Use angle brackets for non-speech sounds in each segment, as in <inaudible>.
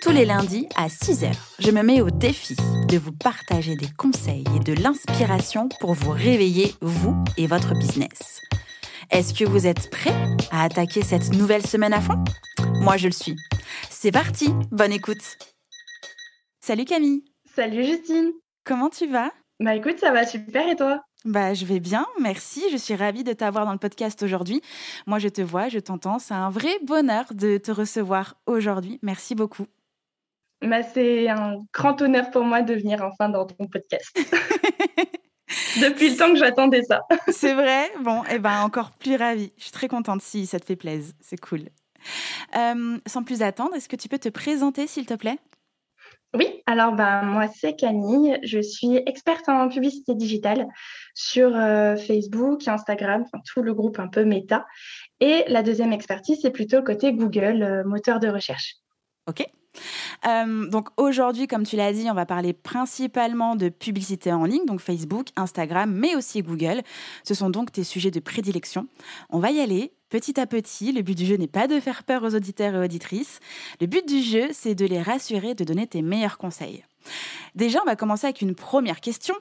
Tous les lundis à 6h, je me mets au défi de vous partager des conseils et de l'inspiration pour vous réveiller, vous et votre business. Est-ce que vous êtes prêts à attaquer cette nouvelle semaine à fond? Moi, je le suis. C'est parti, bonne écoute. Salut Camille. Salut Justine. Comment tu vas? Bah écoute, ça va super et toi? Bah, je vais bien, merci. Je suis ravie de t'avoir dans le podcast aujourd'hui. Moi, je te vois, je t'entends. C'est un vrai bonheur de te recevoir aujourd'hui. Merci beaucoup. Bah, c'est un grand honneur pour moi de venir enfin dans ton podcast. <laughs> Depuis le temps que j'attendais ça. c'est vrai? Bon, et eh ben encore plus ravie. Je suis très contente si ça te fait plaisir. C'est cool. Euh, sans plus attendre, est-ce que tu peux te présenter, s'il te plaît? Oui, alors bah, moi c'est Camille, je suis experte en publicité digitale sur euh, Facebook, Instagram, tout le groupe un peu méta. Et la deuxième expertise, c'est plutôt côté Google, euh, moteur de recherche. Ok. Euh, donc aujourd'hui, comme tu l'as dit, on va parler principalement de publicité en ligne, donc Facebook, Instagram, mais aussi Google. Ce sont donc tes sujets de prédilection. On va y aller petit à petit. Le but du jeu n'est pas de faire peur aux auditeurs et auditrices. Le but du jeu, c'est de les rassurer, de donner tes meilleurs conseils. Déjà, on va commencer avec une première question.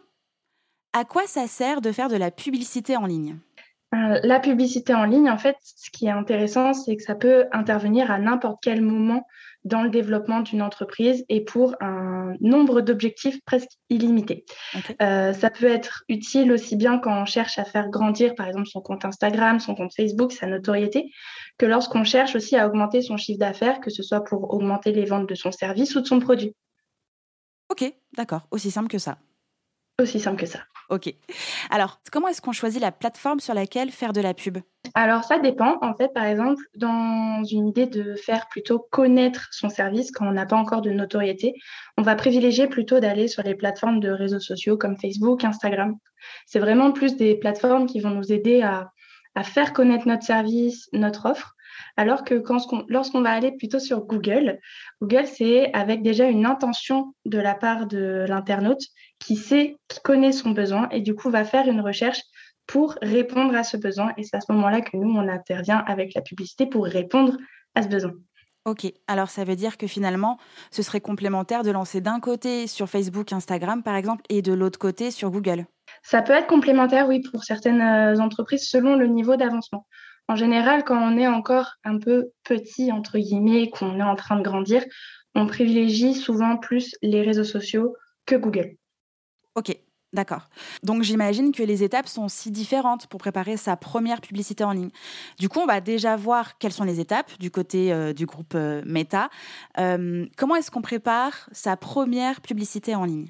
À quoi ça sert de faire de la publicité en ligne? Euh, la publicité en ligne, en fait, ce qui est intéressant, c'est que ça peut intervenir à n'importe quel moment dans le développement d'une entreprise et pour un nombre d'objectifs presque illimité. Euh, ça peut être utile aussi bien quand on cherche à faire grandir, par exemple, son compte Instagram, son compte Facebook, sa notoriété, que lorsqu'on cherche aussi à augmenter son chiffre d'affaires, que ce soit pour augmenter les ventes de son service ou de son produit. Ok, d'accord, aussi simple que ça. Aussi simple que ça. Ok. Alors, comment est-ce qu'on choisit la plateforme sur laquelle faire de la pub? Alors, ça dépend. En fait, par exemple, dans une idée de faire plutôt connaître son service quand on n'a pas encore de notoriété, on va privilégier plutôt d'aller sur les plateformes de réseaux sociaux comme Facebook, Instagram. C'est vraiment plus des plateformes qui vont nous aider à, faire connaître notre service, notre offre, alors que lorsqu'on va aller plutôt sur Google, Google, c'est avec déjà une intention de la part de l'internaute qui sait, qui connaît son besoin et du coup va faire une recherche pour répondre à ce besoin. Et c'est à ce moment-là que nous, on intervient avec la publicité pour répondre à ce besoin. Ok, alors ça veut dire que finalement, ce serait complémentaire de lancer d'un côté sur Facebook, Instagram par exemple, et de l'autre côté sur Google. Ça peut être complémentaire, oui, pour certaines euh, entreprises selon le niveau d'avancement. En général, quand on est encore un peu petit, entre guillemets, qu'on est en train de grandir, on privilégie souvent plus les réseaux sociaux que Google. Ok, D'accord. Donc j'imagine que les étapes sont si différentes pour préparer sa première publicité en ligne. Du coup, on va déjà voir quelles sont les étapes du côté euh, du groupe euh, Meta. Euh, comment est-ce qu'on prépare sa première publicité en ligne?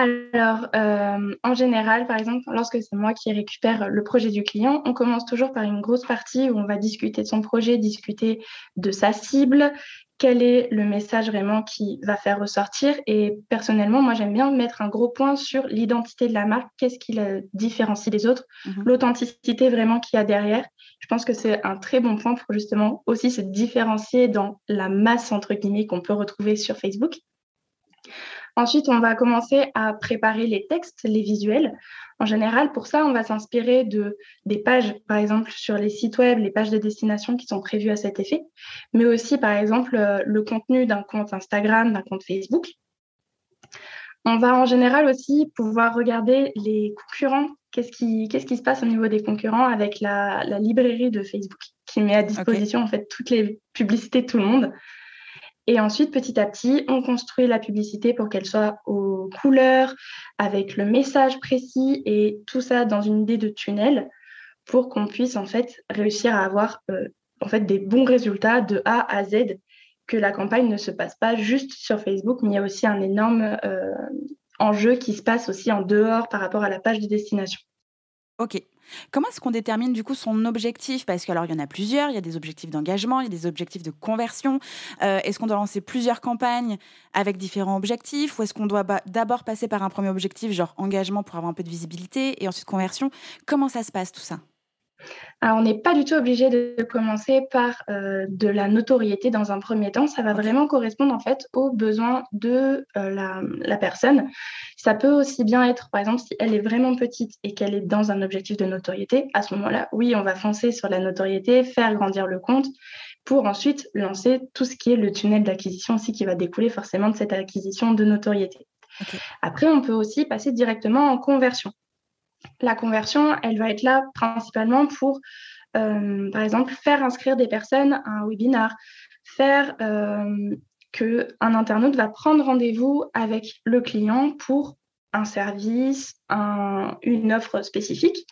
Alors, en général, par exemple, lorsque c'est moi qui récupère le projet du client, on commence toujours par une grosse partie où on va discuter de son projet, discuter de sa cible, quel est le message vraiment qui va faire ressortir. Et personnellement, moi, j'aime bien mettre un gros point sur l'identité de la marque, qu'est-ce qui la différencie des autres, mhm. l'authenticité vraiment qu'il y a derrière. Je pense que c'est un très bon point pour justement aussi se différencier dans la masse, entre guillemets, qu'on peut retrouver sur Facebook. Ensuite, on va commencer à préparer les textes, les visuels. En général, pour ça, on va s'inspirer de des pages, par exemple sur les sites web, les pages de destination qui sont prévues à cet effet, mais aussi, par exemple, euh, le contenu d'un compte Instagram, d'un compte Facebook. On va en général aussi pouvoir regarder les concurrents. Qu'est-ce qui, qu'est-ce qui se passe au niveau des concurrents avec la, librairie de Facebook qui met à disposition en fait toutes les publicités de tout le monde. Et ensuite, petit à petit, on construit la publicité pour qu'elle soit aux couleurs, avec le message précis et tout ça dans une idée de tunnel pour qu'on puisse en fait réussir à avoir euh, en fait des bons résultats de A à Z, que la campagne ne se passe pas juste sur Facebook, mais il y a aussi un énorme euh, enjeu qui se passe aussi en dehors par rapport à la page de destination. Ok. Comment est-ce qu'on détermine du coup son objectif? Parce que alors il y en a plusieurs, il y a des objectifs d'engagement, il y a des objectifs de conversion. Euh, est-ce qu'on doit lancer plusieurs campagnes avec différents objectifs? Ou est-ce qu'on doit d'abord passer par un premier objectif, genre engagement pour avoir un peu de visibilité et ensuite conversion? Comment ça se passe tout ça? Alors, on n'est pas du tout obligé de commencer par euh, de la notoriété dans un premier temps. Ça va vraiment correspondre en fait aux besoins de euh, la, la, personne. Ça peut aussi bien être, par exemple, si elle est vraiment petite et qu'elle est dans un objectif de notoriété, à ce moment-là, oui, on va foncer sur la notoriété, faire grandir le compte pour ensuite lancer tout ce qui est le tunnel d'acquisition aussi qui va découler forcément de cette acquisition de notoriété. Après, on peut aussi passer directement en conversion. La conversion, elle va être là principalement pour, euh, par exemple, faire inscrire des personnes à un webinar, faire euh, qu'un internaute va prendre rendez-vous avec le client pour un service, une offre spécifique.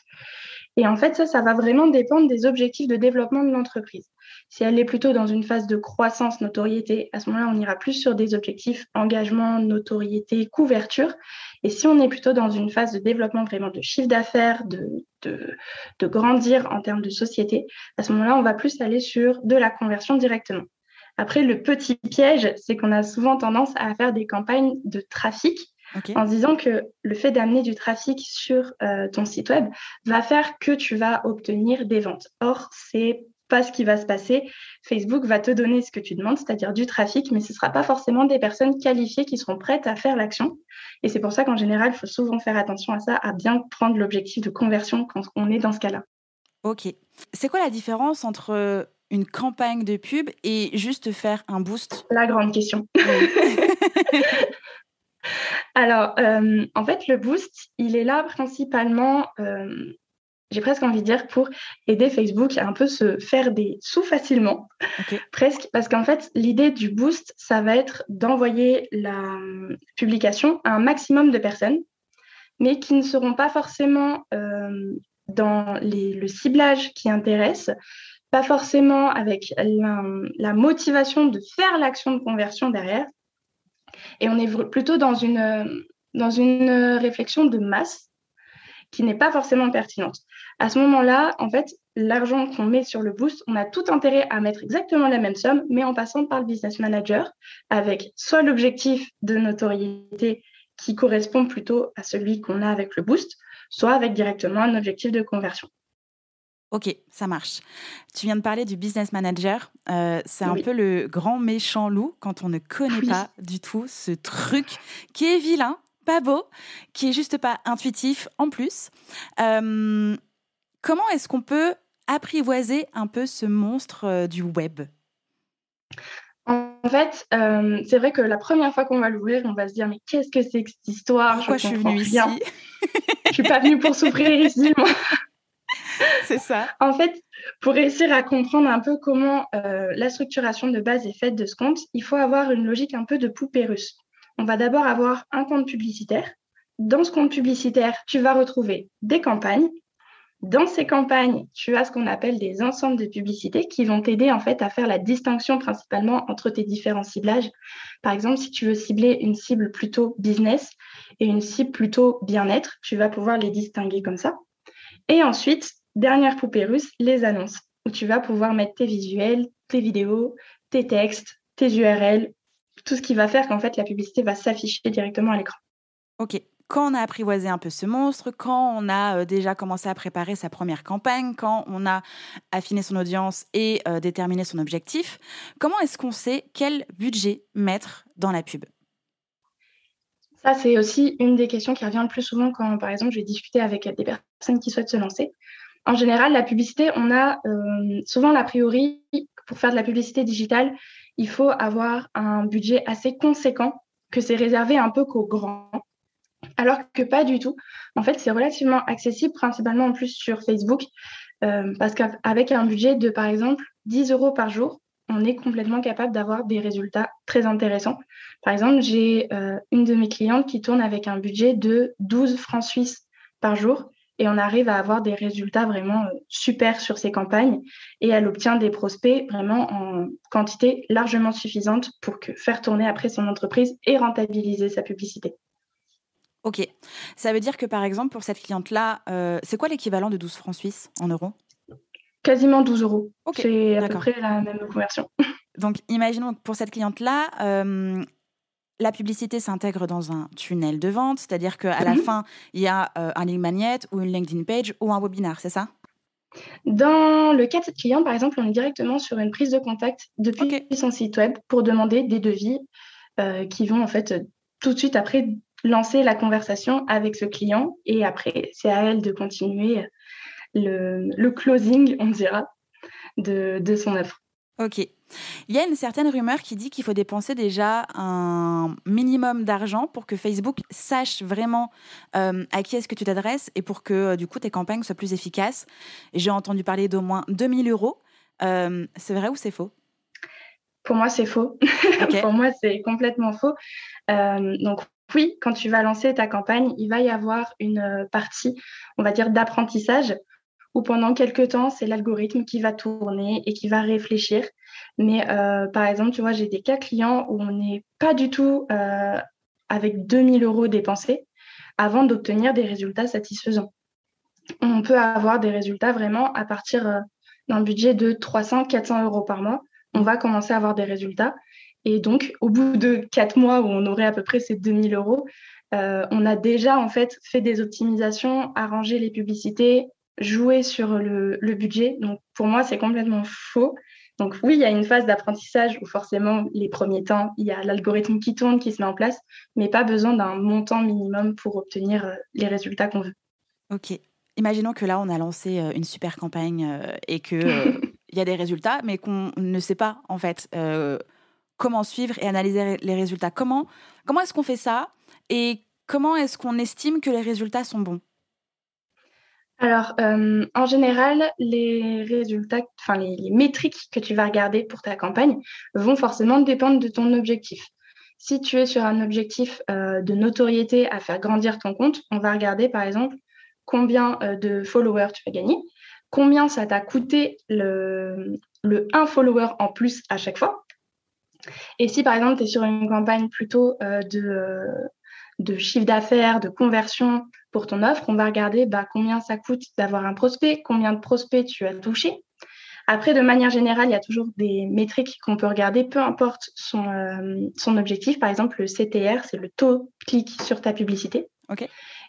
Et en fait, ça, ça va vraiment dépendre des objectifs de développement de l'entreprise. Si elle est plutôt dans une phase de croissance, notoriété, à ce moment-là, on ira plus sur des objectifs engagement, notoriété, couverture. Et si on est plutôt dans une phase de développement vraiment de chiffre d'affaires, de, de, grandir en termes de société, à ce moment-là, on va plus aller sur de la conversion directement. Après, le petit piège, c'est qu'on a souvent tendance à faire des campagnes de trafic en disant que le fait d'amener du trafic sur euh, ton site web va faire que tu vas obtenir des ventes. Or, c'est pas ce qui va se passer. Facebook va te donner ce que tu demandes, c'est-à-dire du trafic, mais ce ne sera pas forcément des personnes qualifiées qui seront prêtes à faire l'action. Et c'est pour ça qu'en général, il faut souvent faire attention à ça, à bien prendre l'objectif de conversion quand on est dans ce cas-là. Ok. C'est quoi la différence entre une campagne de pub et juste faire un boost? La grande question. <laughs> <laughs> Alors, euh, en fait, le boost, il est là principalement euh, j'ai presque envie de dire, pour aider Facebook à un peu se faire des sous facilement. Presque, parce qu'en fait, l'idée du boost, ça va être d'envoyer la publication à un maximum de personnes, mais qui ne seront pas forcément euh, dans le ciblage qui intéresse, pas forcément avec la, la motivation de faire l'action de conversion derrière. Et on est plutôt dans une, dans une réflexion de masse qui n'est pas forcément pertinente. À ce moment-là, en fait, l'argent qu'on met sur le boost, on a tout intérêt à mettre exactement la même somme, mais en passant par le business manager, avec soit l'objectif de notoriété qui correspond plutôt à celui qu'on a avec le boost, soit avec directement un objectif de conversion. Ok, ça marche. Tu viens de parler du business manager. Euh, c'est un peu le grand méchant loup quand on ne connaît pas du tout ce truc qui est vilain, pas beau, qui est juste pas intuitif en plus. Euh, comment est-ce qu'on peut apprivoiser un peu ce monstre euh, du web? En fait, euh, c'est vrai que la première fois qu'on va l'ouvrir, on va se dire mais qu'est-ce que c'est que cette histoire? Pourquoi je, suis venue ici? Je suis pas venue pour souffrir ici, moi. <laughs> C'est ça. En fait, pour réussir à comprendre un peu comment la structuration de base est faite de ce compte, il faut avoir une logique un peu de poupée russe on va d'abord avoir un compte publicitaire. Dans ce compte publicitaire, tu vas retrouver des campagnes. Dans ces campagnes, tu as ce qu'on appelle des ensembles de publicités qui vont t'aider en fait à faire la distinction principalement entre tes différents ciblages. Par exemple, si tu veux cibler une cible plutôt business et une cible plutôt bien-être, tu vas pouvoir les distinguer comme ça. Et ensuite, dernière poupée russe, les annonces, où tu vas pouvoir mettre tes visuels, tes vidéos, tes textes, tes URL, tout ce qui va faire qu'en fait la publicité va s'afficher directement à l'écran. Ok. Quand on a apprivoisé un peu ce monstre, quand on a euh, déjà commencé à préparer sa première campagne, quand on a affiné son audience et euh, déterminé son objectif, comment est-ce qu'on sait quel budget mettre dans la pub? Ça, c'est aussi une des questions qui revient le plus souvent quand, par exemple, je vais discuter avec des personnes qui souhaitent se lancer. En général, la publicité, on a euh, souvent l'a priori pour faire de la publicité digitale, il faut avoir un budget assez conséquent, que c'est réservé un peu qu'aux grands. Alors que pas du tout. En fait, c'est relativement accessible, principalement en plus sur Facebook, euh, parce qu'avec un budget de, par exemple, 10 euros par jour, on est complètement capable d'avoir des résultats très intéressants. Par exemple, j'ai euh, une de mes clientes qui tourne avec un budget de 12 francs suisses par jour et on arrive à avoir des résultats vraiment euh, super sur ces campagnes et elle obtient des prospects vraiment en quantité largement suffisante pour faire tourner après son entreprise et rentabiliser sa publicité. Ok. Ça veut dire que par exemple, pour cette cliente-là, euh, c'est quoi l'équivalent de 12 francs suisses en euros? Quasiment 12 euros. c'est à peu près la même conversion. <laughs> Donc, imaginons que pour cette cliente-là, euh, la publicité s'intègre dans un tunnel de vente, c'est-à-dire qu'à la mhm. fin, il y a euh, un link magnet ou une LinkedIn page ou un webinar, c'est ça? Dans le cas de cette cliente, par exemple, on est directement sur une prise de contact depuis son site web pour demander des devis qui vont en fait tout de suite après lancer la conversation avec ce client et après, c'est à elle de continuer le, closing, on dira, de, de son offre. Ok. Il y a une certaine rumeur qui dit qu'il faut dépenser déjà un minimum d'argent pour que Facebook sache vraiment euh, à qui est-ce que tu t'adresses et pour que euh, du coup tes campagnes soient plus efficaces. J'ai entendu parler d'au moins 2000 euros. Euh, c'est vrai ou c'est faux? Pour moi, c'est faux. <laughs> pour moi, c'est complètement faux. donc oui, quand tu vas lancer ta campagne, il va y avoir une euh, partie, on va dire, d'apprentissage où pendant quelques temps, c'est l'algorithme qui va tourner et qui va réfléchir. Mais euh, par exemple, tu vois, j'ai des cas clients où on n'est pas du tout euh, avec 2000 euros dépensés avant d'obtenir des résultats satisfaisants. On peut avoir des résultats vraiment à partir d'un budget de 300-400 euros par mois. On va commencer à avoir des résultats. Et donc, au bout de quatre mois où on aurait à peu près ces 2000 euros, euh, on a déjà en fait fait des optimisations, arrangé les publicités, joué sur le, budget. Donc, pour moi, c'est complètement faux. Donc, oui, il y a une phase d'apprentissage où forcément, les premiers temps, il y a l'algorithme qui tourne, qui se met en place, mais pas besoin d'un montant minimum pour obtenir euh, les résultats qu'on veut. Ok. Imaginons que là, on a lancé euh, une super campagne et qu'il <laughs> il y a des résultats, mais qu'on ne sait pas, en fait, comment suivre et analyser les résultats. Comment, est-ce qu'on fait ça et comment est-ce qu'on estime que les résultats sont bons? Alors, euh, en général, les résultats, enfin les, métriques que tu vas regarder pour ta campagne vont forcément dépendre de ton objectif. Si tu es sur un objectif euh, de notoriété à faire grandir ton compte, on va regarder par exemple combien euh, de followers tu vas gagner, combien ça t'a coûté le, le 1 follower en plus à chaque fois, et si par exemple tu es sur une campagne plutôt euh, de, de chiffre d'affaires, de conversion pour ton offre, on va regarder bah, combien ça coûte d'avoir un prospect, combien de prospects tu as touché. Après, de manière générale, il y a toujours des métriques qu'on peut regarder, peu importe son, euh, son objectif. Par exemple, le CTR, c'est le taux clic sur ta publicité.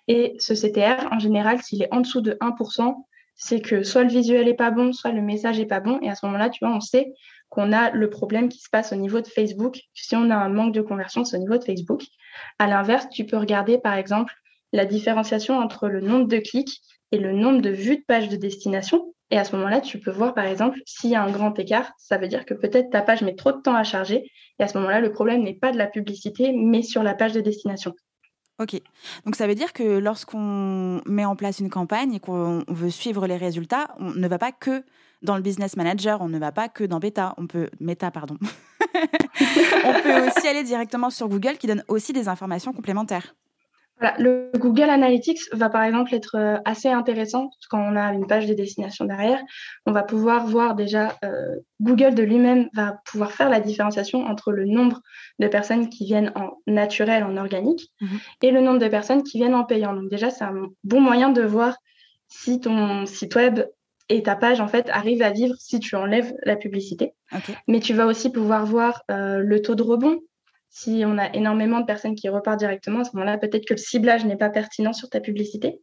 Et ce CTR, en général, s'il est en dessous de 1%, c'est que soit le visuel n'est pas bon, soit le message n'est pas bon. Et à ce moment-là, tu vois, on sait qu'on a le problème qui se passe au niveau de Facebook. Si on a un manque de conversion, au niveau de Facebook. À l'inverse, tu peux regarder par exemple la différenciation entre le nombre de clics et le nombre de vues de page de destination. Et à ce moment-là, tu peux voir par exemple s'il y a un grand écart, ça veut dire que peut-être ta page met trop de temps à charger. Et à ce moment-là, le problème n'est pas de la publicité, mais sur la page de destination. Ok. Donc ça veut dire que lorsqu'on met en place une campagne et qu'on veut suivre les résultats, on ne va pas que dans le business manager, on ne va pas que dans Beta, on peut Meta pardon. <laughs> on peut aussi aller directement sur Google qui donne aussi des informations complémentaires. le Google Analytics va par exemple être euh, assez intéressant quand on a une page de destination derrière. On va pouvoir voir déjà, euh, Google de lui-même va pouvoir faire la différenciation entre le nombre de personnes qui viennent en naturel, en organique, mhm. et le nombre de personnes qui viennent en payant. Donc déjà, c'est un bon moyen de voir si ton site web et ta page en fait arrive à vivre si tu enlèves la publicité. Mais tu vas aussi pouvoir voir euh, le taux de rebond. Si on a énormément de personnes qui repartent directement, à ce moment-là, peut-être que le ciblage n'est pas pertinent sur ta publicité.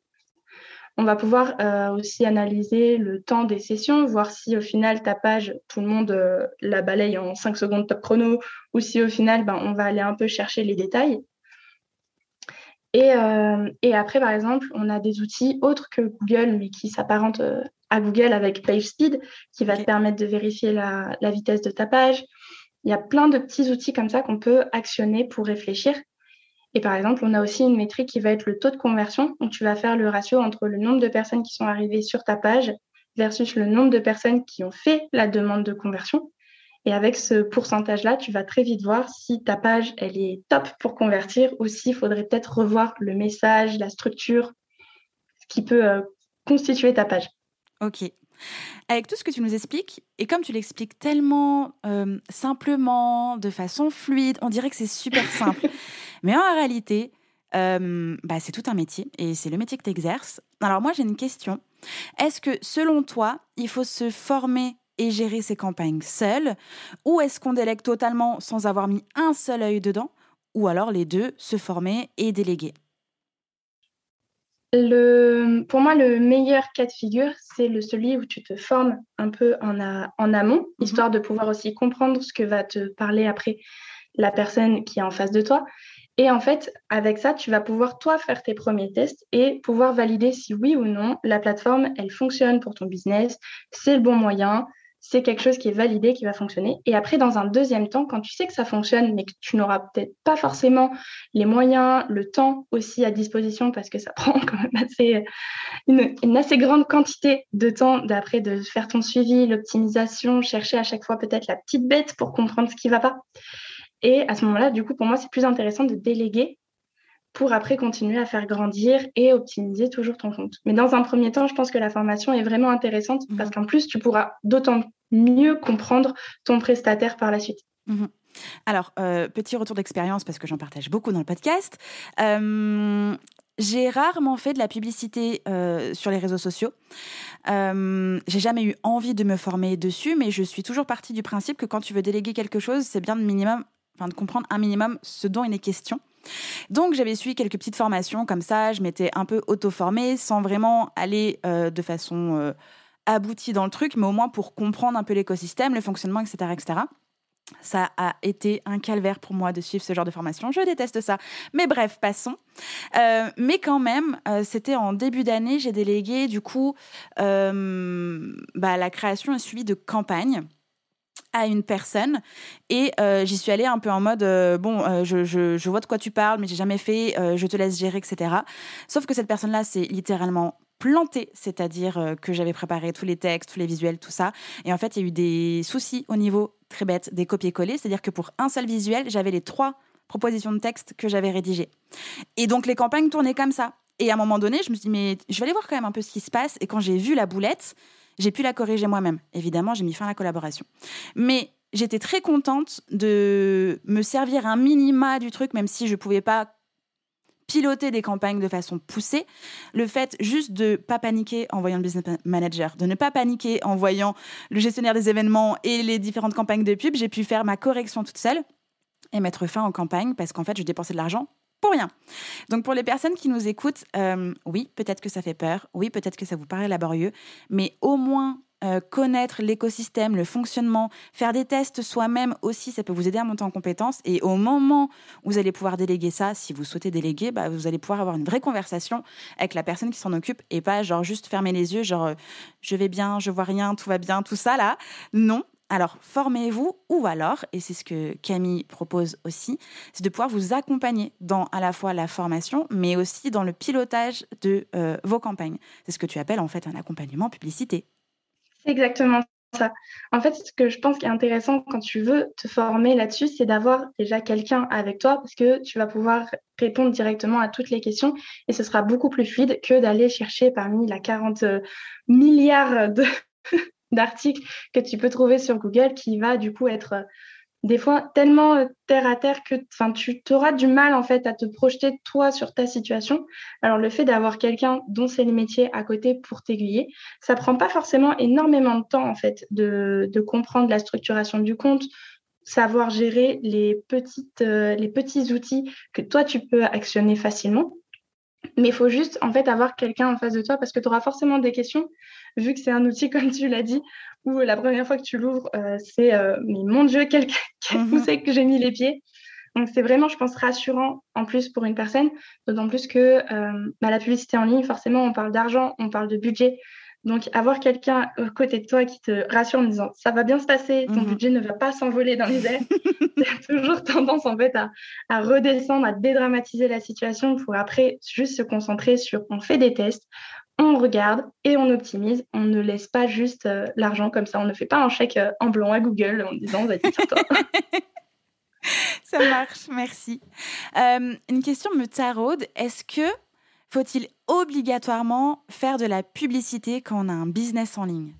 On va pouvoir euh, aussi analyser le temps des sessions, voir si au final ta page, tout le monde euh, la balaye en 5 secondes top chrono, ou si au final, ben, on va aller un peu chercher les détails. Et, et, après, par exemple, on a des outils autres que Google, mais qui s'apparentent à Google avec PageSpeed qui va te permettre de vérifier la, vitesse de ta page. Il y a plein de petits outils comme ça qu'on peut actionner pour réfléchir. Et par exemple, on a aussi une métrique qui va être le taux de conversion. Donc, tu vas faire le ratio entre le nombre de personnes qui sont arrivées sur ta page versus le nombre de personnes qui ont fait la demande de conversion. Et avec ce pourcentage-là, tu vas très vite voir si ta page, elle est top pour convertir ou s'il faudrait peut-être revoir le message, la structure, ce qui peut euh, constituer ta page. Ok. Avec tout ce que tu nous expliques, et comme tu l'expliques tellement euh, simplement, de façon fluide, on dirait que c'est super <laughs> simple. Mais en réalité, bah, c'est tout un métier et c'est le métier que tu exerces. Alors moi, j'ai une question. Est-ce que selon toi, il faut se former et gérer ses campagnes seul Ou est-ce qu'on délègue totalement sans avoir mis un seul œil dedans Ou alors les deux, se former et déléguer? Le, pour moi, le meilleur cas de figure, c'est le celui où tu te formes un peu en, en amont, mhm. histoire de pouvoir aussi comprendre ce que va te parler après la personne qui est en face de toi. Et en fait, avec ça, tu vas pouvoir, toi, faire tes premiers tests et pouvoir valider si oui ou non la plateforme, elle fonctionne pour ton business, c'est le bon moyen, c'est quelque chose qui est validé, qui va fonctionner. Et après, dans un deuxième temps, quand tu sais que ça fonctionne, mais que tu n'auras peut-être pas forcément les moyens, le temps aussi à disposition, parce que ça <laughs> prend quand même assez, une, assez grande quantité de temps d'après de faire ton suivi, l'optimisation, chercher à chaque fois peut-être la petite bête pour comprendre ce qui ne va pas. Et à ce moment-là, du coup, pour moi, c'est plus intéressant de déléguer pour après continuer à faire grandir et optimiser toujours ton compte. Mais dans un premier temps, je pense que la formation est vraiment intéressante mhm. parce qu'en plus, tu pourras d'autant mieux comprendre ton prestataire par la suite. Mhm. Alors, euh, petit retour d'expérience parce que j'en partage beaucoup dans le podcast. Euh, j'ai rarement fait de la publicité euh, sur les réseaux sociaux. j'ai jamais eu envie de me former dessus, mais je suis toujours partie du principe que quand tu veux déléguer quelque chose, c'est bien de minimum, enfin de comprendre un minimum ce dont il est question. Donc j'avais suivi quelques petites formations comme ça, je m'étais un peu auto-formée sans vraiment aller euh, de façon euh, aboutie dans le truc, mais au moins pour comprendre un peu l'écosystème, le fonctionnement, etc., etc. Ça a été un calvaire pour moi de suivre ce genre de formation. Je déteste ça. Mais bref, passons. Euh, mais quand même, c'était en début d'année, j'ai délégué du coup bah, la création et suivi de campagnes à une personne. Et euh, j'y suis allée un peu en mode euh, bon euh, je, je, vois de quoi tu parles mais j'ai jamais fait je te laisse gérer etc sauf que cette personne là c'est littéralement planté c'est-à-dire que j'avais préparé tous les textes tous les visuels tout ça. Et en fait il y a eu des soucis au niveau très bête des copier-coller. C'est-à-dire que pour un seul visuel j'avais les trois propositions de texte que j'avais rédigées. Et donc les campagnes tournaient comme ça. Et à un moment donné je me suis dit mais je vais aller voir quand même un peu ce qui se passe. Et quand j'ai vu la boulette j'ai pu la corriger moi-même. Évidemment, j'ai mis fin à la collaboration. Mais j'étais très contente de me servir un minima du truc, même si je ne pouvais pas piloter des campagnes de façon poussée. Le fait juste de pas paniquer en voyant le business manager, de ne pas paniquer en voyant le gestionnaire des événements et les différentes campagnes de pub, j'ai pu faire ma correction toute seule et mettre fin aux campagnes parce qu'en fait, je dépensais de l'argent pour rien. Donc pour les personnes qui nous écoutent, euh, oui, peut-être que ça fait peur, oui, peut-être que ça vous paraît laborieux, mais au moins euh, connaître l'écosystème, le fonctionnement, faire des tests soi-même aussi, ça peut vous aider à monter en compétences. Et au moment où vous allez pouvoir déléguer ça, si vous souhaitez déléguer, bah, vous allez pouvoir avoir une vraie conversation avec la personne qui s'en occupe et pas genre juste fermer les yeux, genre euh, je vais bien, je vois rien, tout va bien, tout ça là. Non, alors, formez-vous ou alors, et c'est ce que Camille propose aussi, c'est de pouvoir vous accompagner dans à la fois la formation, mais aussi dans le pilotage de euh, vos campagnes. C'est ce que tu appelles en fait un accompagnement publicité. C'est exactement ça. En fait, ce que je pense qui est intéressant quand tu veux te former là-dessus, c'est d'avoir déjà quelqu'un avec toi parce que tu vas pouvoir répondre directement à toutes les questions et ce sera beaucoup plus fluide que d'aller chercher parmi la 40 euh, milliards de d'articles que tu peux trouver sur Google qui va du coup être euh, des fois tellement euh, terre à terre que tu auras du mal en fait à te projeter toi sur ta situation. Alors le fait d'avoir quelqu'un dont c'est le métier à côté pour t'aiguiller, ça prend pas forcément énormément de temps en fait de, comprendre la structuration du compte, savoir gérer les, petites, euh, les petits outils que toi tu peux actionner facilement. Mais il faut juste en fait avoir quelqu'un en face de toi parce que tu auras forcément des questions vu que c'est un outil, <laughs> comme tu l'as dit, où la première fois que tu l'ouvres, euh, c'est euh, mais mon Dieu, quel, quel où c'est que j'ai mis les pieds Donc c'est vraiment, je pense, rassurant en plus pour une personne, d'autant plus que euh, bah, la publicité en ligne, forcément, on parle d'argent, on parle de budget. Donc, avoir quelqu'un à côté de toi qui te rassure en disant ça va bien se passer, ton mhm. budget ne va pas s'envoler dans les airs, <laughs> <laughs> c'est toujours tendance en fait à, à, redescendre, à dédramatiser la situation pour après juste se concentrer sur on fait des tests, on regarde et on optimise. On ne laisse pas juste euh, l'argent comme ça. On ne fait pas un chèque euh, en blanc à Google en disant vas-y, <laughs> Ça marche, merci. Euh, une question me taraude. Est-ce que faut-il obligatoirement faire de la publicité quand on a un business en ligne?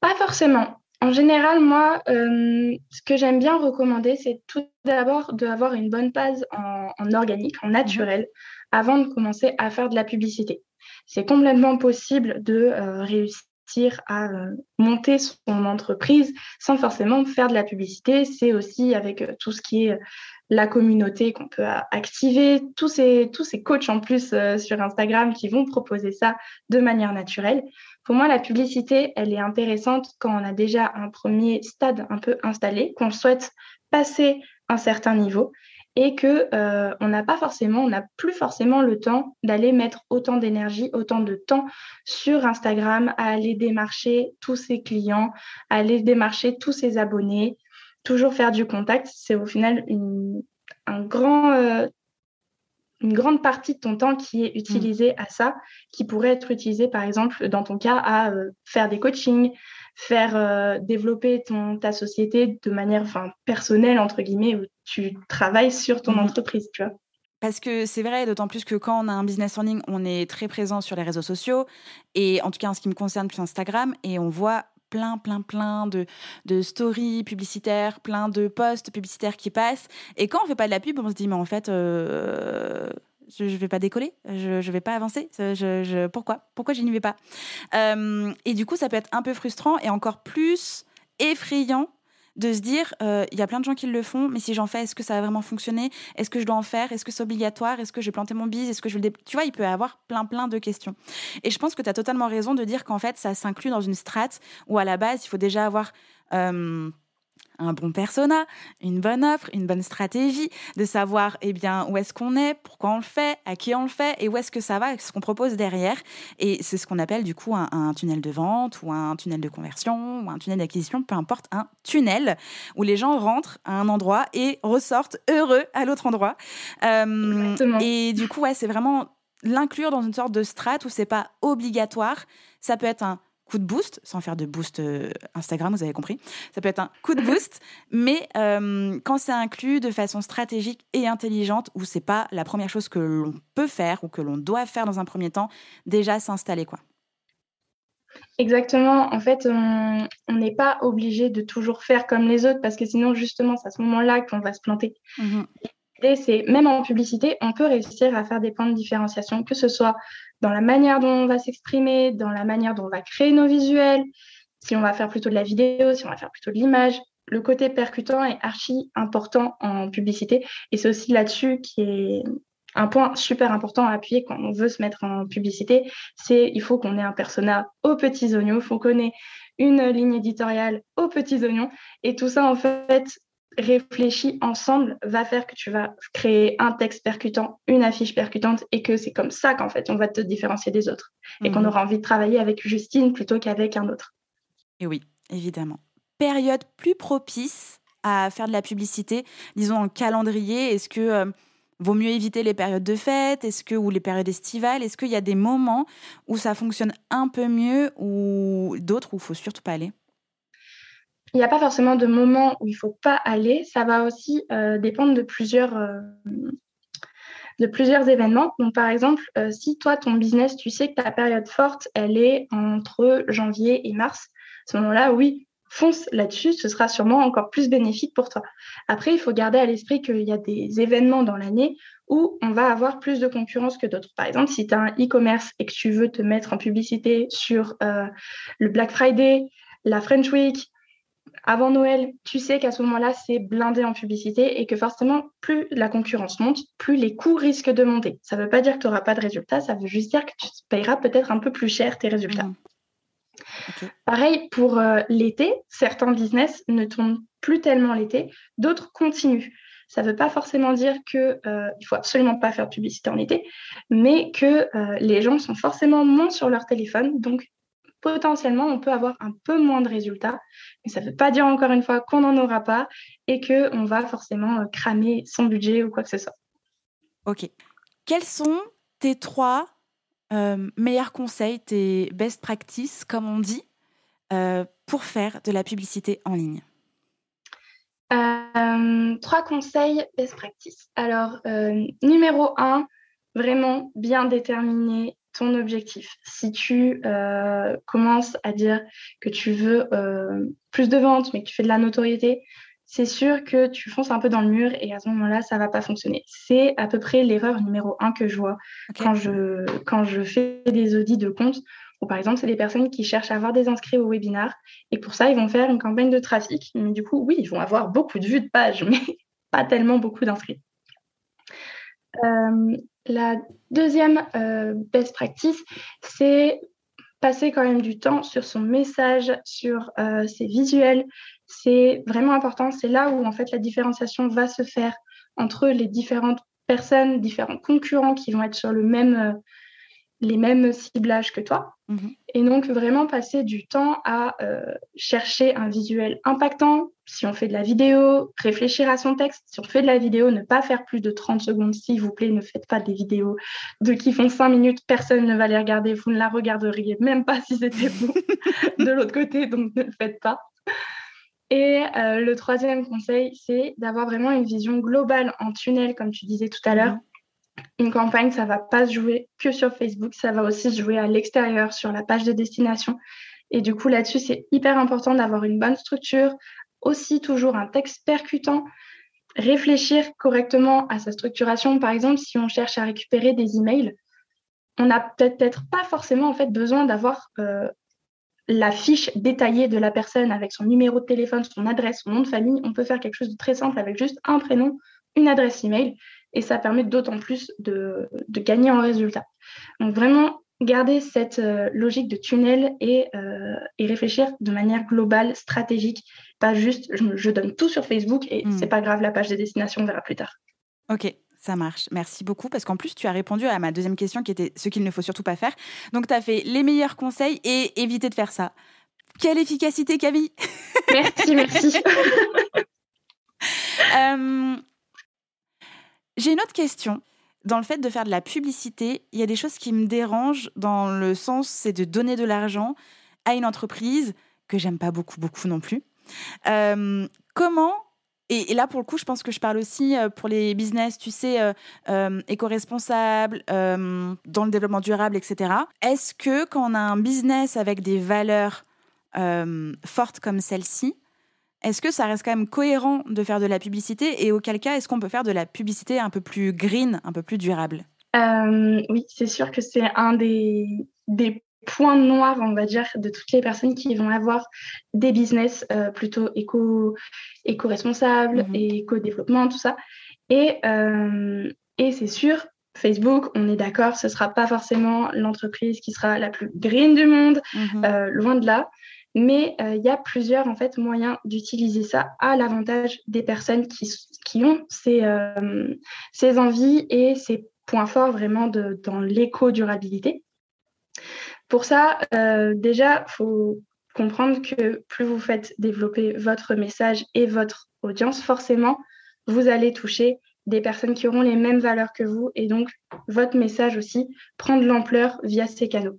Pas forcément. en général, moi, ce que j'aime bien recommander, c'est tout d'abord d'avoir une bonne base en, organique, en naturel, avant de commencer à faire de la publicité. C'est complètement possible de réussir à monter son entreprise sans forcément faire de la publicité. C'est aussi avec tout ce qui est la communauté qu'on peut activer, tous ces, tous ces coachs en plus sur Instagram qui vont proposer ça de manière naturelle. Pour moi, la publicité, elle est intéressante quand on a déjà un premier stade un peu installé, qu'on souhaite passer un certain niveau et que euh, on n'a pas forcément, on n'a plus forcément le temps d'aller mettre autant d'énergie, autant de temps sur Instagram à aller démarcher tous ses clients, à aller démarcher tous ses abonnés, toujours faire du contact. C'est au final un grand euh, une grande partie de ton temps qui est mmh. utilisée à ça, qui pourrait être utilisé par exemple dans ton cas à euh, faire des coachings, faire euh, développer ton, ta société de manière personnelle, entre guillemets, où tu travailles sur ton mmh. entreprise, tu vois. Parce que c'est vrai, d'autant plus que quand on a un business en ligne, on est très présent sur les réseaux sociaux, et en tout cas en ce qui me concerne plus Instagram, et on voit plein, plein, plein de, de stories publicitaires, plein de posts publicitaires qui passent. Et quand on fait pas de la pub, on se dit, mais en fait, euh, je ne vais pas décoller, je ne vais pas avancer. Je, pourquoi Pourquoi je n'y vais pas? Euh, Et du coup, ça peut être un peu frustrant et encore plus effrayant de se dire, euh, il y a plein de gens qui le font, mais si j'en fais, est-ce que ça va vraiment fonctionner? Est-ce que je dois en faire? Est-ce que c'est obligatoire? Est-ce que je vais planter mon bise? Est-ce que je vais Tu vois, il peut y avoir plein, plein de questions. Et je pense que tu as totalement raison de dire qu'en fait, ça s'inclut dans une strate où à la base, il faut déjà avoir... Euh, un bon persona, une bonne offre, une bonne stratégie, de savoir eh bien où est-ce qu'on est, pourquoi on le fait, à qui on le fait et où est-ce que ça va, ce qu'on propose derrière. Et c'est ce qu'on appelle du coup un, tunnel de vente ou un tunnel de conversion ou un tunnel d'acquisition, peu importe, un tunnel où les gens rentrent à un endroit et ressortent heureux à l'autre endroit. Euh, et du coup, ouais, c'est vraiment l'inclure dans une sorte de strate où c'est pas obligatoire. Ça peut être un coup de boost, sans faire de boost euh, Instagram, vous avez compris. Ça peut être un coup de boost, <laughs> mais euh, quand c'est inclus de façon stratégique et intelligente, où c'est pas la première chose que l'on peut faire ou que l'on doit faire dans un premier temps, déjà s'installer quoi. Exactement. En fait, on n'est pas obligé de toujours faire comme les autres parce que sinon, justement, c'est à ce moment-là qu'on va se planter. Mmh L'idée, c'est même en publicité, on peut réussir à faire des points de différenciation, que ce soit dans la manière dont on va s'exprimer, dans la manière dont on va créer nos visuels, si on va faire plutôt de la vidéo, si on va faire plutôt de l'image. Le côté percutant est archi important en publicité et c'est aussi là-dessus qui est un point super important à appuyer quand on veut se mettre en publicité, c'est il faut qu'on ait un persona aux petits oignons, il faut qu'on ait une ligne éditoriale aux petits oignons et tout ça en fait réfléchi ensemble va faire que tu vas créer un texte percutant, une affiche percutante et que c'est comme ça qu'en fait on va te différencier des autres et qu'on mhm. aura envie de travailler avec Justine plutôt qu'avec un autre. Et oui, évidemment. Période plus propice à faire de la publicité, disons en calendrier, est-ce que euh, vaut mieux éviter les périodes de fête, est-ce que ou les périodes estivales, est-ce qu'il y a des moments où ça fonctionne un peu mieux ou d'autres où il faut surtout pas aller? Il n'y a pas forcément de moment où il ne faut pas aller. Ça va aussi euh, dépendre de plusieurs, euh, de plusieurs événements. Donc, par exemple, euh, si toi, ton business, tu sais que ta période forte, elle est entre janvier et mars, à ce moment-là, oui, fonce là-dessus, ce sera sûrement encore plus bénéfique pour toi. Après, il faut garder à l'esprit qu'il y a des événements dans l'année où on va avoir plus de concurrence que d'autres. Par exemple, si tu as un e-commerce et que tu veux te mettre en publicité sur le Black Friday, la French Week, avant Noël, tu sais qu'à ce moment-là, c'est blindé en publicité et que forcément, plus la concurrence monte, plus les coûts risquent de monter. Ça ne veut pas dire que tu n'auras pas de résultats, ça veut juste dire que tu payeras peut-être un peu plus cher tes résultats. Mmh. Pareil pour euh, l'été, certains business ne tournent plus tellement l'été, d'autres continuent. Ça ne veut pas forcément dire qu'il euh, ne faut absolument pas faire de publicité en été, mais que euh, les gens sont forcément moins sur leur téléphone, donc potentiellement, on peut avoir un peu moins de résultats. Mais ça ne veut pas dire encore une fois qu'on n'en aura pas et qu'on va forcément euh, cramer son budget ou quoi que ce soit. Ok. Quels sont tes trois euh, meilleurs conseils, tes best practices, comme on dit, euh, pour faire de la publicité en ligne? Trois conseils best practices. Alors, numéro un, vraiment bien déterminer ton objectif. Si tu euh, commences à dire que tu veux euh, plus de ventes, mais que tu fais de la notoriété, c'est sûr que tu fonces un peu dans le mur et à ce moment-là, ça va pas fonctionner. C'est à peu près l'erreur numéro un que je vois quand, je, quand je fais des audits de compte. Ou par exemple, c'est des personnes qui cherchent à avoir des inscrits au webinar et pour ça, ils vont faire une campagne de trafic. Mais du coup, oui, ils vont avoir beaucoup de vues de page, <laughs> mais pas tellement beaucoup d'inscrits. Euh, la deuxième euh, best practice, c'est passer quand même du temps sur son message, sur euh, ses visuels. C'est vraiment important. C'est là où en fait la différenciation va se faire entre les différentes personnes, différents concurrents qui vont être sur le même, les mêmes ciblages que toi. Mhm. Et donc, vraiment passer du temps à euh, chercher un visuel impactant. Si on fait de la vidéo, réfléchir à son texte. Si on fait de la vidéo, ne pas faire plus de 30 secondes, s'il vous plaît. Ne faites pas des vidéos de qui font 5 minutes. Personne ne va les regarder. Vous ne la regarderiez même pas si c'était vous <laughs> de l'autre côté. Donc, ne le faites pas. Et euh, le troisième conseil, c'est d'avoir vraiment une vision globale en tunnel, comme tu disais tout à l'heure. Mhm une campagne, ça va pas se jouer que sur Facebook, ça va aussi se jouer à l'extérieur, sur la page de destination. Et du coup, là-dessus, c'est hyper important d'avoir une bonne structure, aussi toujours un texte percutant, réfléchir correctement à sa structuration. Par exemple, si on cherche à récupérer des emails, on n'a peut-être pas forcément en fait besoin d'avoir euh, la fiche détaillée de la personne avec son numéro de téléphone, son adresse, son nom de famille. On peut faire quelque chose de très simple avec juste un prénom, une adresse email et ça permet d'autant plus de, gagner en résultat. Donc vraiment, garder cette euh, logique de tunnel et, euh, et, réfléchir de manière globale, stratégique, pas juste je, donne tout sur Facebook et hmm. c'est pas grave, la page des destinations, on verra plus tard. Ok, ça marche. Merci beaucoup parce qu'en plus, tu as répondu à ma deuxième question qui était ce qu'il ne faut surtout pas faire. Donc, tu as fait les meilleurs conseils et éviter de faire ça. Quelle efficacité, Camille? Merci, merci. <laughs> euh, j'ai une autre question. Dans le fait de faire de la publicité, il y a des choses qui me dérangent dans le sens, c'est de donner de l'argent à une entreprise que j'aime pas beaucoup, beaucoup non plus. Euh, comment et, là, pour le coup, je pense que je parle aussi euh, pour les business, tu sais, euh, éco-responsables, dans le développement durable, etc. Est-ce que quand on a un business avec des valeurs fortes comme celle-ci, est-ce que ça reste quand même cohérent de faire de la publicité et auquel cas est-ce qu'on peut faire de la publicité un peu plus green, un peu plus durable? Euh, Oui, c'est sûr que c'est un des, des points noirs, on va dire, de toutes les personnes qui vont avoir des business euh, plutôt éco, éco-responsables, mhm. et éco-développement, tout ça. Et, euh, et c'est sûr, Facebook, on est d'accord, ce ne sera pas forcément l'entreprise qui sera la plus green du monde, mhm. loin de là. Mais euh, il y a plusieurs en fait, moyens d'utiliser ça à l'avantage des personnes qui, qui ont ces, euh, ces, envies et ces points forts vraiment de, dans l'éco-durabilité. Pour ça, euh, déjà, il faut comprendre que plus vous faites développer votre message et votre audience, forcément, vous allez toucher des personnes qui auront les mêmes valeurs que vous et donc votre message aussi prend de l'ampleur via ces canaux.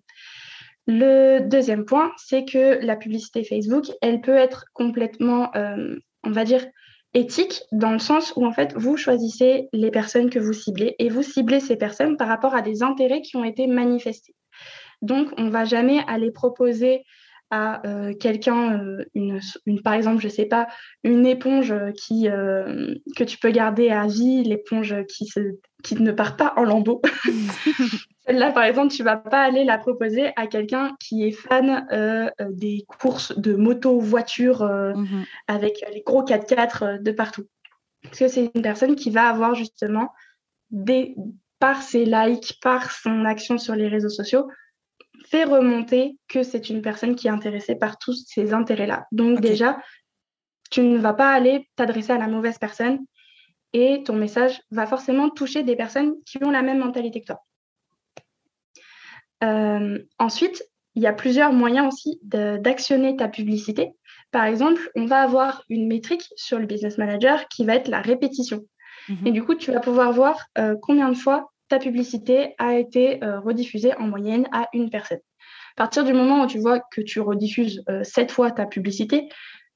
Le deuxième point, c'est que la publicité Facebook, elle peut être complètement, euh, on va dire, éthique dans le sens où en fait vous choisissez les personnes que vous ciblez et vous ciblez ces personnes par rapport à des intérêts qui ont été manifestés. Donc on ne va jamais aller proposer à euh, quelqu'un, euh, une, par exemple, je ne sais pas, une éponge qui, que tu peux garder à vie, l'éponge qui, qui ne part pas en lambeaux. <laughs> Celle-là, par exemple, tu ne vas pas aller la proposer à quelqu'un qui est fan euh, des courses de moto, voiture, mhm. avec les gros 4x4 de partout. Parce que c'est une personne qui va avoir justement, des, par ses likes, par son action sur les réseaux sociaux, fait remonter que c'est une personne qui est intéressée par tous ces intérêts-là. Donc déjà, tu ne vas pas aller t'adresser à la mauvaise personne et ton message va forcément toucher des personnes qui ont la même mentalité que toi. Euh, ensuite, il y a plusieurs moyens aussi d'actionner ta publicité. Par exemple, on va avoir une métrique sur le Business Manager qui va être la répétition. Mhm. Et du coup, tu vas pouvoir voir euh, combien de fois ta publicité a été euh, rediffusée en moyenne à une personne. À partir du moment où tu vois que tu rediffuses euh, sept fois ta publicité,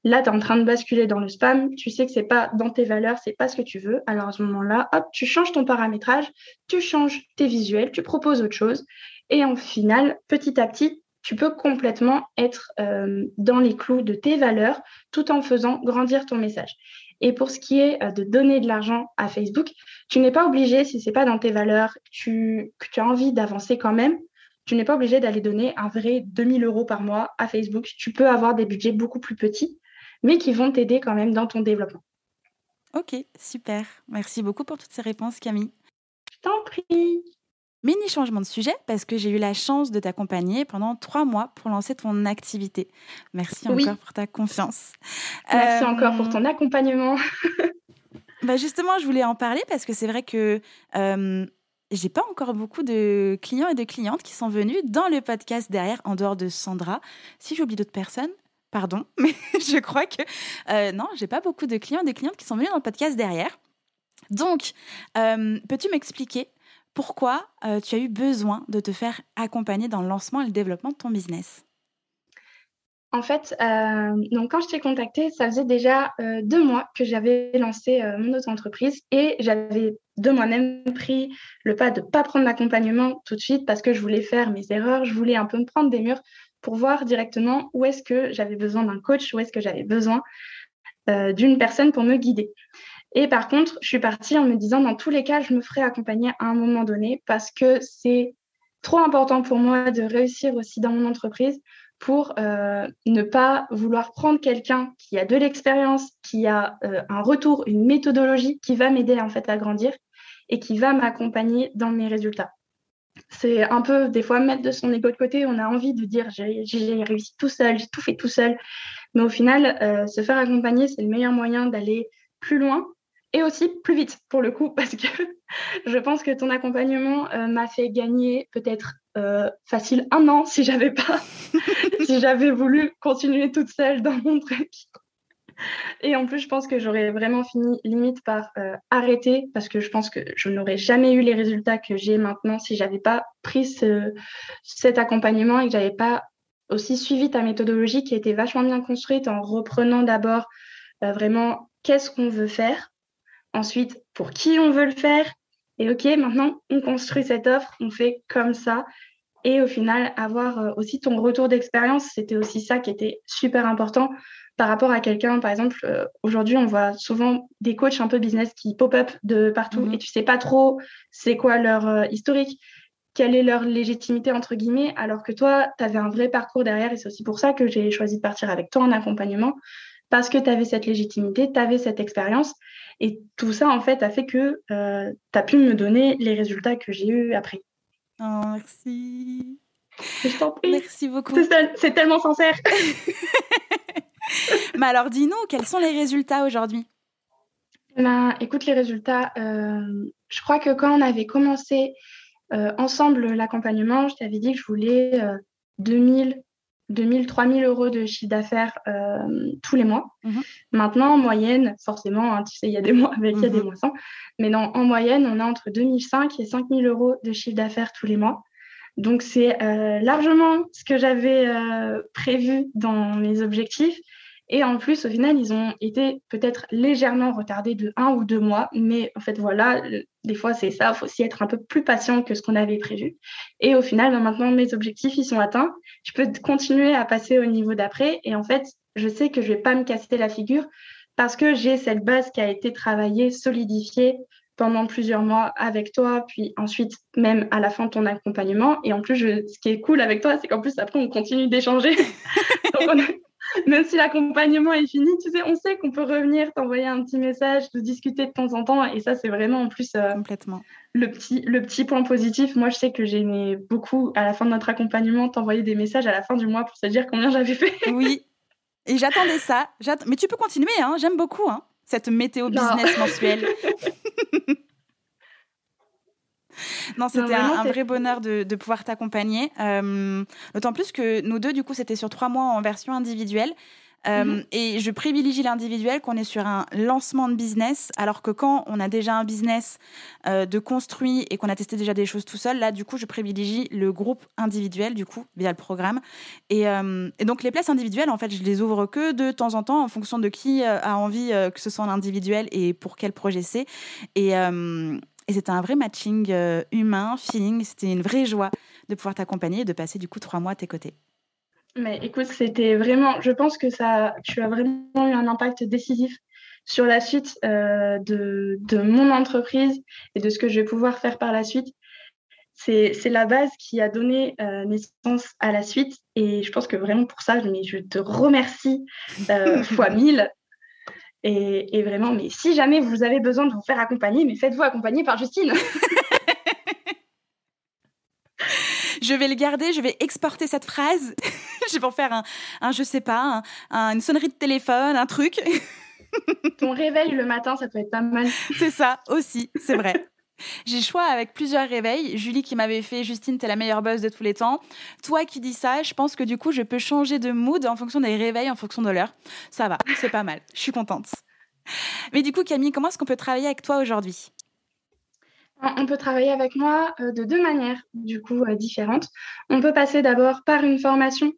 là, tu es en train de basculer dans le spam, tu sais que ce n'est pas dans tes valeurs, c'est pas ce que tu veux. Alors à ce moment-là, hop, tu changes ton paramétrage, tu changes tes visuels, tu proposes autre chose Et en final, petit à petit, tu peux complètement être euh, dans les clous de tes valeurs tout en faisant grandir ton message. Et pour ce qui est euh, de donner de l'argent à Facebook, tu n'es pas obligé, si ce n'est pas dans tes valeurs, tu, que tu as envie d'avancer quand même, tu n'es pas obligé d'aller donner un vrai 2000 euros par mois à Facebook. Tu peux avoir des budgets beaucoup plus petits, mais qui vont t'aider quand même dans ton développement. Ok, super. Merci beaucoup pour toutes ces réponses, Camille. Je t'en prie. Mini changement de sujet parce que j'ai eu la chance de t'accompagner pendant trois mois pour lancer ton activité. Merci encore pour ta confiance. Merci encore pour ton accompagnement. <laughs> bah justement, je voulais en parler parce que c'est vrai que euh, j'ai pas encore beaucoup de clients et de clientes qui sont venus dans le podcast derrière, en dehors de Sandra. Si j'oublie d'autres personnes, pardon, <laughs> mais je crois que euh, non, j'ai pas beaucoup de clients et de clientes qui sont venus dans le podcast derrière. Donc, euh, peux-tu m'expliquer pourquoi euh, tu as eu besoin de te faire accompagner dans le lancement et le développement de ton business? En fait, euh, donc quand je t'ai contacté, ça faisait déjà euh, deux mois que j'avais lancé mon auto-entreprise et j'avais de moi-même pris le pas de ne pas prendre l'accompagnement tout de suite parce que je voulais faire mes erreurs, je voulais un peu me prendre des murs pour voir directement où est-ce que j'avais besoin d'un coach, où est-ce que j'avais besoin d'une personne pour me guider. Et par contre, je suis partie en me disant, dans tous les cas, je me ferai accompagner à un moment donné parce que c'est trop important pour moi de réussir aussi dans mon entreprise pour euh, ne pas vouloir prendre quelqu'un qui a de l'expérience, qui a euh, un retour, une méthodologie qui va m'aider en fait à grandir et qui va m'accompagner dans mes résultats. C'est un peu des fois mettre de son ego de côté. On a envie de dire j'ai réussi tout seul, j'ai tout fait tout seul. Mais au final, euh, se faire accompagner, c'est le meilleur moyen d'aller plus loin et aussi plus vite pour le coup, <laughs> parce que je pense que ton accompagnement euh, m'a fait gagner peut-être euh, facile un an si j'avais pas, <laughs> si j'avais voulu continuer toute seule dans mon truc. Et en plus, je pense que j'aurais vraiment fini limite par euh, arrêter parce que je pense que je n'aurais jamais eu les résultats que j'ai maintenant si j'avais pas pris ce, cet accompagnement et que j'avais pas aussi suivi ta méthodologie qui a été vachement bien construite en reprenant d'abord vraiment qu'est-ce qu'on veut faire ensuite pour qui on veut le faire? Et OK, maintenant, on construit cette offre, on fait comme ça. Et au final, avoir euh, aussi ton retour d'expérience, c'était aussi ça qui était super important par rapport à quelqu'un. Par exemple, euh, aujourd'hui, on voit souvent des coachs un peu business qui pop-up de partout mhm. et tu sais pas trop c'est quoi leur euh, historique, quelle est leur légitimité, entre guillemets, alors que toi, tu avais un vrai parcours derrière et c'est aussi pour ça que j'ai choisi de partir avec toi en accompagnement parce que tu avais cette légitimité, tu avais cette expérience et tout ça, en fait, a fait que euh, tu as pu me donner les résultats que j'ai eus après. Oh, merci. Je t'en prie. Merci beaucoup. C'est tellement sincère. <laughs> Mais alors, dis-nous, quels sont les résultats aujourd'hui? Ben, Écoute, les résultats, euh, je crois que quand on avait commencé euh, ensemble l'accompagnement, je t'avais dit que je voulais 2000, 2000, 3000 euros de chiffre d'affaires euh, tous les mois. Mhm. Maintenant, en moyenne, forcément, hein, tu sais, il y a des mois avec, il y a des mhm. mois sans, mais non, en moyenne, on a entre 2005 et 5000 euros de chiffre d'affaires tous les mois. Donc, c'est euh, largement ce que j'avais euh, prévu dans mes objectifs. Et en plus, au final, ils ont été peut-être légèrement retardés de un ou deux mois. Mais en fait, voilà, des fois, c'est ça. Il faut aussi être un peu plus patient que ce qu'on avait prévu. Et au final, maintenant, mes objectifs, ils sont atteints. Je peux continuer à passer au niveau d'après. Et en fait, je sais que je ne vais pas me casser la figure parce que j'ai cette base qui a été travaillée, solidifiée pendant plusieurs mois avec toi, puis ensuite même à la fin de ton accompagnement. Et en plus, ce qui est cool avec toi, c'est qu'en plus, après, on continue d'échanger. <laughs> Donc, on a, <laughs> même si l'accompagnement est fini, tu sais, on sait qu'on peut revenir, t'envoyer un petit message, de discuter de temps en temps. Et ça, c'est vraiment en plus euh, Complètement. Le, petit, le petit point positif. Moi, je sais que j'aimais beaucoup, à la fin de notre accompagnement, t'envoyer des messages à la fin du mois pour se dire combien j'avais fait. <laughs> Oui. Et j'attendais ça. Mais tu peux continuer, hein. j'aime beaucoup hein, cette météo business mensuelle. <laughs> <laughs> non, c'était un, vrai bonheur de, pouvoir t'accompagner. Euh, d'autant plus que nous deux, du coup, c'était sur trois mois en version individuelle. Euh, mhm. Et je privilégie l'individuel qu'on est sur un lancement de business, alors que quand on a déjà un business euh, de construit et qu'on a testé déjà des choses tout seul, là, du coup, je privilégie le groupe individuel, du coup, via le programme. Et, et donc, les places individuelles, en fait, je les ouvre que de temps en temps en fonction de qui a envie que ce soit en individuel et pour quel projet c'est. Et, Et c'était un vrai matching euh, humain, feeling. C'était une vraie joie de pouvoir t'accompagner et de passer du coup trois mois à tes côtés. Mais écoute, c'était vraiment, je pense que ça, tu as vraiment eu un impact décisif sur la suite euh, de, de, mon entreprise et de ce que je vais pouvoir faire par la suite. C'est la base qui a donné euh, naissance à la suite. Et je pense que vraiment pour ça, mais je te remercie euh, <laughs> fois mille. Et, et, vraiment, mais si jamais vous avez besoin de vous faire accompagner, mais faites-vous accompagner par Justine. <laughs> je vais le garder, je vais exporter cette phrase. <laughs> je vais en faire un, un je sais pas, un, une sonnerie de téléphone, un truc. Ton réveil le matin, ça peut être pas mal. C'est ça aussi, c'est vrai. J'ai choix avec plusieurs réveils. Julie qui m'avait fait Justine, t'es la meilleure boss de tous les temps. Toi qui dis ça, je pense que du coup, je peux changer de mood en fonction des réveils, en fonction de l'heure. Ça va, c'est pas mal. Je suis contente. Mais du coup, Camille, comment est-ce qu'on peut travailler avec toi aujourd'hui? On peut travailler avec moi euh, de deux manières, du coup, euh, différentes. On peut passer d'abord par une formation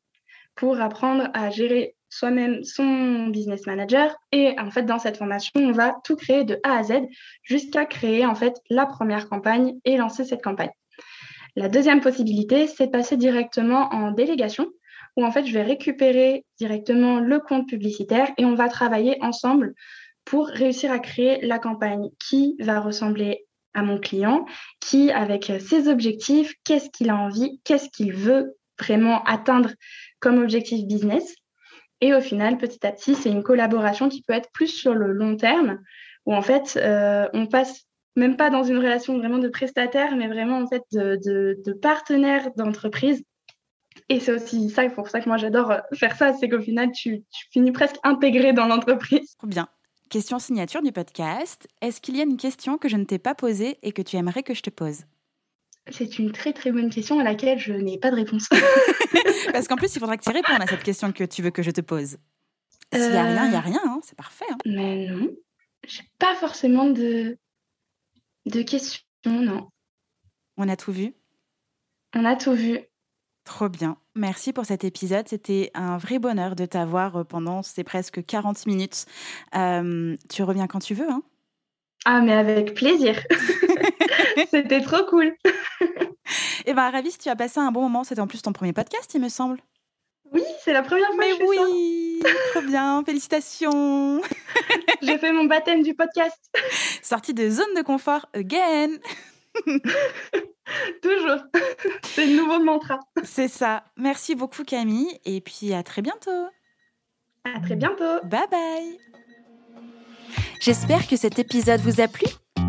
pour apprendre à gérer soi-même son business manager. Et en fait, dans cette formation, on va tout créer de A à Z jusqu'à créer en fait la première campagne et lancer cette campagne. La deuxième possibilité, c'est de passer directement en délégation, où en fait, je vais récupérer directement le compte publicitaire et on va travailler ensemble pour réussir à créer la campagne qui va ressembler à mon client, qui, avec ses objectifs, qu'est-ce qu'il a envie, qu'est-ce qu'il veut vraiment atteindre comme objectif business. Et au final, petit à petit, c'est une collaboration qui peut être plus sur le long terme, où en fait, euh, on passe même pas dans une relation vraiment de prestataire, mais vraiment en fait de, partenaire d'entreprise. Et c'est aussi ça pour ça que moi j'adore faire ça, c'est qu'au final, tu, tu, finis presque intégré dans l'entreprise. Bien. Question signature du podcast. Est-ce qu'il y a une question que je ne t'ai pas posée et que tu aimerais que je te pose? C'est une très très bonne question à laquelle je n'ai pas de réponse. <laughs> <laughs> Parce qu'en plus, il faudra que tu répondes à cette question que tu veux que je te pose. S'il n'y a rien, il n'y a rien, hein, c'est parfait. Hein. Mais non, j'ai pas forcément de... de questions, non. On a tout vu On a tout vu. Trop bien. Merci pour cet épisode. C'était un vrai bonheur de t'avoir euh, pendant ces presque 40 minutes. Euh, tu reviens quand tu veux, hein Ah, mais avec plaisir. <laughs> <laughs> C'était trop cool. Et <laughs> eh bien, ravi si tu as passé un bon moment. C'était en plus ton premier podcast, il me semble. Oui, c'est la première fois Mais que je oui, trop bien, félicitations. <laughs> J'ai fait mon baptême du podcast. Sortie de zone de confort again. Toujours. C'est le nouveau mantra. C'est ça. Merci beaucoup Camille et puis à très bientôt. À très bientôt. Bye bye. J'espère que cet épisode vous a plu.